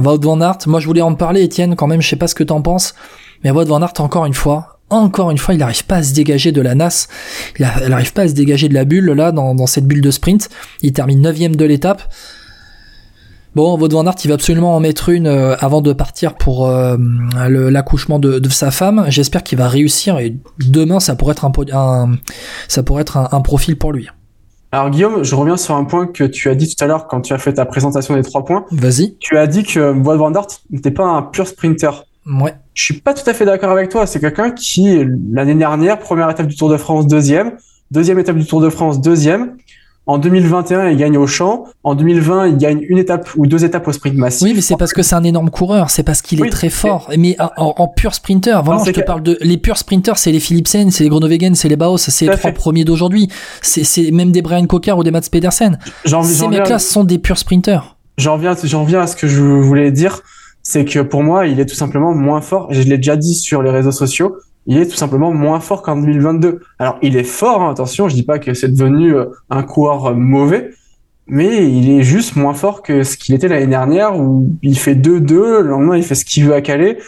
Wout van Aert, moi je voulais en parler, Étienne, quand même, je sais pas ce que t'en penses, mais Wout van encore une fois, encore une fois, il n'arrive pas à se dégager de la NAS, il n'arrive pas à se dégager de la bulle, là, dans, cette bulle de sprint. Il termine 9 de l'étape. Bon, Wout van il va absolument en mettre une euh, avant de partir pour euh, l'accouchement de, sa femme. J'espère qu'il va réussir et demain, ça pourrait être un, ça pourrait être un profil pour lui. Alors Guillaume, je reviens sur un point que tu as dit tout à l'heure quand tu as fait ta présentation des trois points. Vas-y. Tu as dit que Wout van Aert n'était pas un pur sprinter. Ouais. Je suis pas tout à fait d'accord avec toi. C'est quelqu'un qui, l'année dernière, première étape du Tour de France, deuxième. Deuxième étape du Tour de France, deuxième. En 2021, il gagne au champ. En 2020, il gagne une étape ou deux étapes au sprint massif. Oui, mais c'est parce que c'est un énorme coureur. C'est parce qu'il est très fort. Mais en, pur sprinter, vraiment, je te parle de les purs sprinters, c'est les Philipsen, c'est les Groenewegen, c'est les Baos, c'est les trois premiers d'aujourd'hui. C'est même des Brian Cocker ou des Mats Pedersen. Ces mecs-là sont des purs sprinters. J'en viens, j'en viens à ce que je voulais dire, c'est que pour moi, il est tout simplement moins fort. Je l'ai déjà dit sur les réseaux sociaux il est tout simplement moins fort qu'en 2022. Alors il est fort, hein, attention, je dis pas que c'est devenu euh, un coureur euh, mauvais, mais il est juste moins fort que ce qu'il était l'année dernière où il fait 2-2, le lendemain il fait ce qu'il veut à Calais.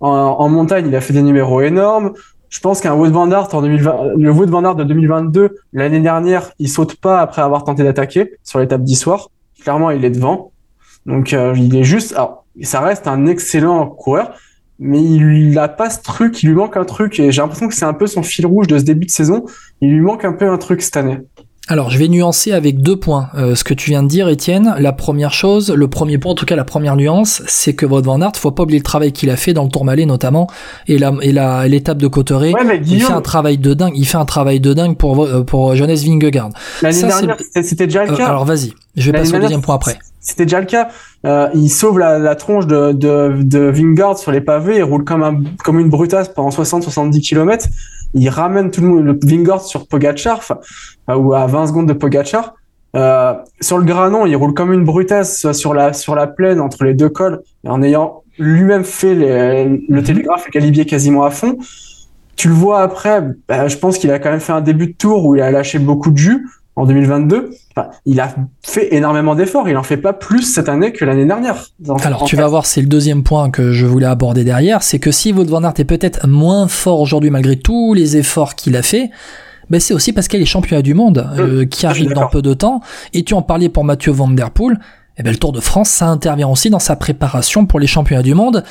En, montagne, il a fait des numéros énormes. Je pense qu'un Wood Van Aert en 2020, le de 2022, l'année dernière, il saute pas après avoir tenté d'attaquer sur l'étape d'histoire. Clairement, il est devant. Donc euh, il est juste, alors ça reste un excellent coureur mais il a pas ce truc, il lui manque un truc, et j'ai l'impression que c'est un peu son fil rouge de ce début de saison. Il lui manque un peu un truc cette année. Alors, je vais nuancer avec deux points euh, ce que tu viens de dire, Étienne. La première chose, le premier point, en tout cas la première nuance, c'est que Wout van Aert, faut pas oublier le travail qu'il a fait dans le Tourmalet notamment, et la et la l'étape de Cotteret. il fait un travail de dingue. Il fait un travail de dingue pour euh, pour Johannes Vingegaard. L'année dernière, c'était déjà le euh, cas. alors vas-y, je vais passer au deuxième point après. C'était déjà le cas. Euh, il sauve la, la tronche de, de, de Vingard sur les pavés, il roule comme, un, comme une brutasse pendant 60-70 km. Il ramène tout le monde, le Vingard sur Pogacar, ou à 20 secondes de Pogacar. Euh, sur le granon, il roule comme une brutasse sur la, sur la plaine entre les deux cols, en ayant lui-même fait les, le mhm. télégraphe et le calibier quasiment à fond. Tu le vois après, bah, je pense qu'il a quand même fait un début de tour où il a lâché beaucoup de jus en 2022. il a fait énormément d'efforts. Il en fait pas plus cette année que l'année dernière. Alors, tu vas voir, c'est le deuxième point que je voulais aborder derrière, c'est que si Wout van Aert est peut-être moins fort aujourd'hui malgré tous les efforts qu'il a fait, ben c'est aussi parce qu'il est championnat du monde euh, qui arrive dans peu de temps. Et tu en parlais pour Mathieu Van Der Poel. Eh ben, le Tour de France, ça intervient aussi dans sa préparation pour les championnats du monde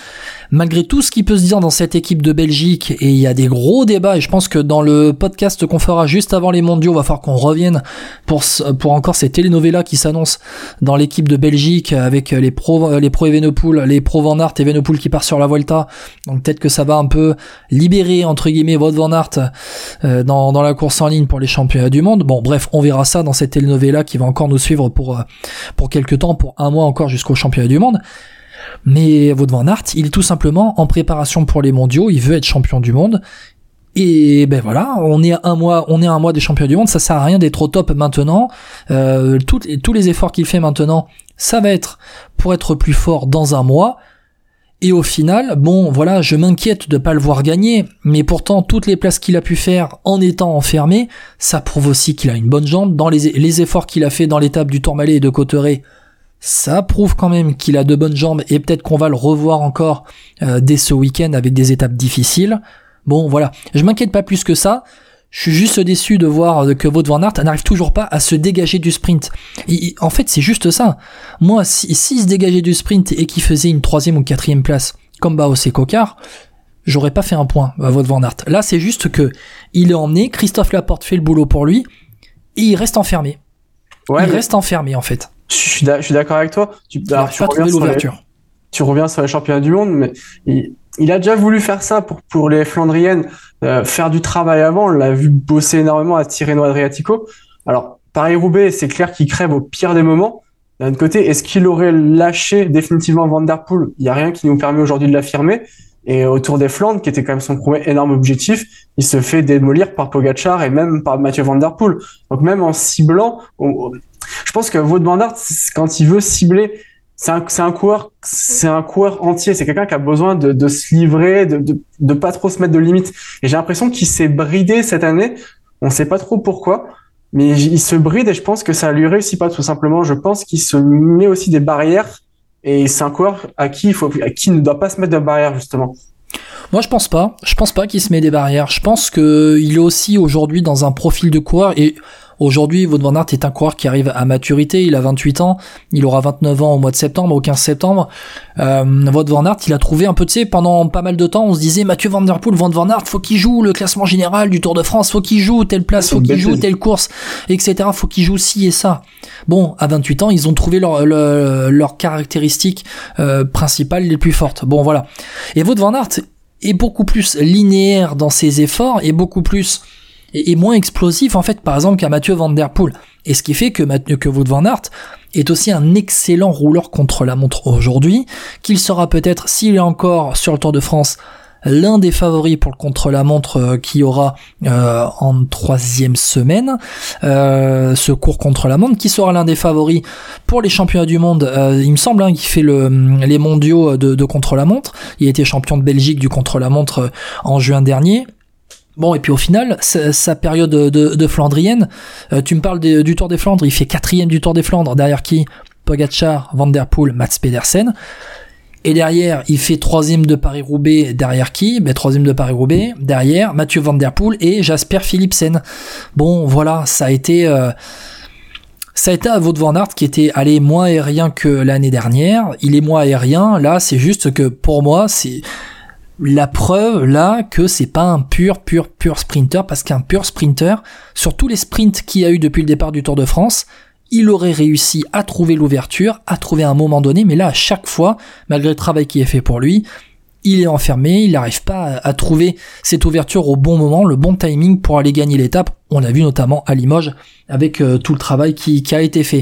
malgré tout ce qui peut se dire dans cette équipe de Belgique, et il y a des gros débats, et je pense que dans le podcast qu'on fera juste avant les mondiaux, va falloir qu'on revienne pour, pour encore ces telenovelas qui s'annoncent dans l'équipe de Belgique avec les pros, les pro les pro Van Aert, Evenepoel qui part sur la Volta. Donc peut-être que ça va un peu libérer, entre guillemets, votre Van Aert euh, dans, dans la course en ligne pour les championnats du monde. Bon, bref, on verra ça dans cette telenovela qui va encore nous suivre pour, euh, pour quelques temps, pour un mois encore jusqu'au championnat du monde. Mais Wout van il est tout simplement en préparation pour les mondiaux, il veut être champion du monde. Et ben voilà, on est à un mois, on est un mois des champions du monde. Ça sert à rien d'être au top maintenant. Euh, tous les efforts qu'il fait maintenant, ça va être pour être plus fort dans un mois. Et au final, bon, voilà, je m'inquiète de pas le voir gagner, mais pourtant toutes les places qu'il a pu faire en étant enfermé, ça prouve aussi qu'il a une bonne jambe. Dans les, les efforts qu'il a fait dans l'étape du Tourmalet et de Cotteret, ça prouve quand même qu'il a de bonnes jambes et peut-être qu'on va le revoir encore euh, dès ce week-end avec des étapes difficiles. Bon voilà, je m'inquiète pas plus que ça. Je suis juste déçu de voir que Wout van Aert n'arrive toujours pas à se dégager du sprint. en fait, c'est juste ça. Moi, s'il si, se dégageait du sprint et qu'il faisait une troisième ou quatrième place, comme Baos et Cocard, j'aurais pas fait un point à Wout van Aert. Là, c'est juste que il est emmené, Christophe Laporte fait le boulot pour lui, et il reste enfermé. il reste enfermé, en fait. Je suis d'accord avec toi. Tu, alors, tu, reviens sur les, tu reviens sur les championnats du monde, mais il, a déjà voulu faire ça pour, pour les Flandriennes, euh, faire du travail avant. On l'a vu bosser énormément à Tirreno Adriatico. Alors, Paris-Roubaix, c'est clair qu'il crève au pire des moments. D'un côté, est-ce qu'il aurait lâché définitivement Van Der Poel? Il n'y a rien qui nous permet aujourd'hui de l'affirmer. Et autour des Flandres, qui était quand même son premier énorme objectif, il se fait démolir par Pogacar et même par Mathieu Van Der Poel. Donc même en ciblant, je pense que Aert, quand il veut cibler, c'est un, un coureur, c'est un coureur entier. C'est quelqu'un qui a besoin de, de se livrer, de, de, de, pas trop se mettre de limites. Et j'ai l'impression qu'il s'est bridé cette année. On sait pas trop pourquoi, mais il se bride et je pense que ça lui réussit pas tout simplement. Je pense qu'il se met aussi des barrières Et c'est un coureur à qui il faut, à qui ne doit pas se mettre de barrière justement. Moi, je pense pas. Je pense pas qu'il se met des barrières. Je pense que il est aussi aujourd'hui dans un profil de coureur et Aujourd'hui, Wout van Aert est un coureur qui arrive à maturité, il a 28 ans, il aura 29 ans au mois de septembre, au 15 septembre. Euh, Wout van Aert, il a trouvé un peu, tu sais, pendant pas mal de temps, on se disait Mathieu Van Der Poel, Wout van Aert, faut qu'il joue le classement général du Tour de France, faut qu'il joue telle place, faut qu'il joue telle course, etc. Faut qu'il joue ci et ça. Bon, à 28 ans, ils ont trouvé leurs leur, caractéristiques euh, principales les plus fortes. Bon, voilà. Et Wout van Aert est beaucoup plus linéaire dans ses efforts et beaucoup plus et, moins explosif en fait par exemple qu'à Mathieu Van Der Poel. Et ce qui fait que, que Wout Van Aert est aussi un excellent rouleur contre la montre aujourd'hui, qu'il sera peut-être, s'il est encore sur le Tour de France, l'un des favoris pour le contre-la-montre euh, qui aura euh, en troisième semaine euh, ce cours contre-la-montre, qui sera l'un des favoris pour les championnats du monde. il me semble hein, qu'il fait le, les mondiaux de, de contre-la-montre. Il a été champion de Belgique du contre-la-montre en juin dernier. Bon, et puis au final, sa, période de, Flandrienne, euh, tu me parles du Tour des Flandres, il fait quatrième du Tour des Flandres, derrière qui? Pogacar, Van Der Poel, Mats Pedersen. Et derrière, il fait troisième de Paris-Roubaix, derrière qui? Ben troisième de Paris-Roubaix, derrière Mathieu Van Der Poel et Jasper Philipsen. Bon, voilà, ça a été... Euh, ça a été à Aert qui était allé moins aérien que l'année dernière. Il est moins aérien. Là, c'est juste que pour moi, c'est la preuve là que c'est pas un pur, pur, pur sprinter, parce qu'un pur sprinter, sur tous les sprints qu'il a eu depuis le départ du Tour de France, il aurait réussi à trouver l'ouverture, à trouver un moment donné, mais là, à chaque fois, malgré le travail qui est fait pour lui, il est enfermé, il n'arrive pas à, trouver cette ouverture au bon moment, le bon timing pour aller gagner l'étape. On l'a vu notamment à Limoges avec euh, tout le travail qui, a été fait.